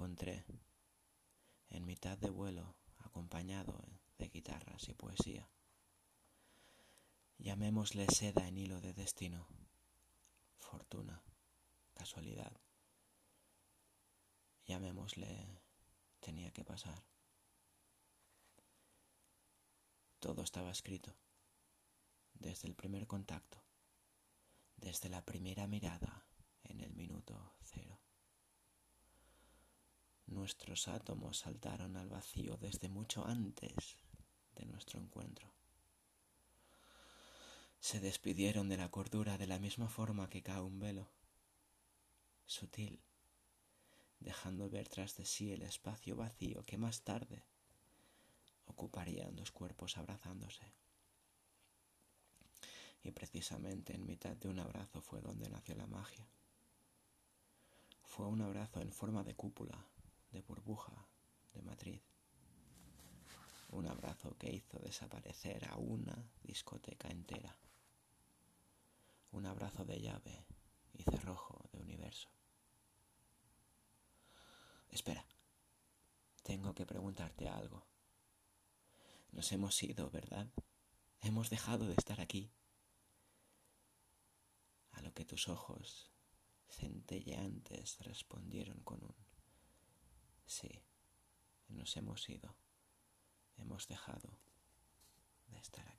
encontré en mitad de vuelo acompañado de guitarras y poesía. Llamémosle seda en hilo de destino, fortuna, casualidad. Llamémosle tenía que pasar. Todo estaba escrito, desde el primer contacto, desde la primera mirada en el minuto cero. Nuestros átomos saltaron al vacío desde mucho antes de nuestro encuentro. Se despidieron de la cordura de la misma forma que cae un velo, sutil, dejando ver tras de sí el espacio vacío que más tarde ocuparían dos cuerpos abrazándose. Y precisamente en mitad de un abrazo fue donde nació la magia. Fue un abrazo en forma de cúpula, de burbuja, de matriz. Un abrazo que hizo desaparecer a una discoteca entera. Un abrazo de llave y cerrojo de universo. Espera, tengo que preguntarte algo. Nos hemos ido, ¿verdad? Hemos dejado de estar aquí. A lo que tus ojos centelleantes respondieron con un nos hemos ido, hemos dejado de estar.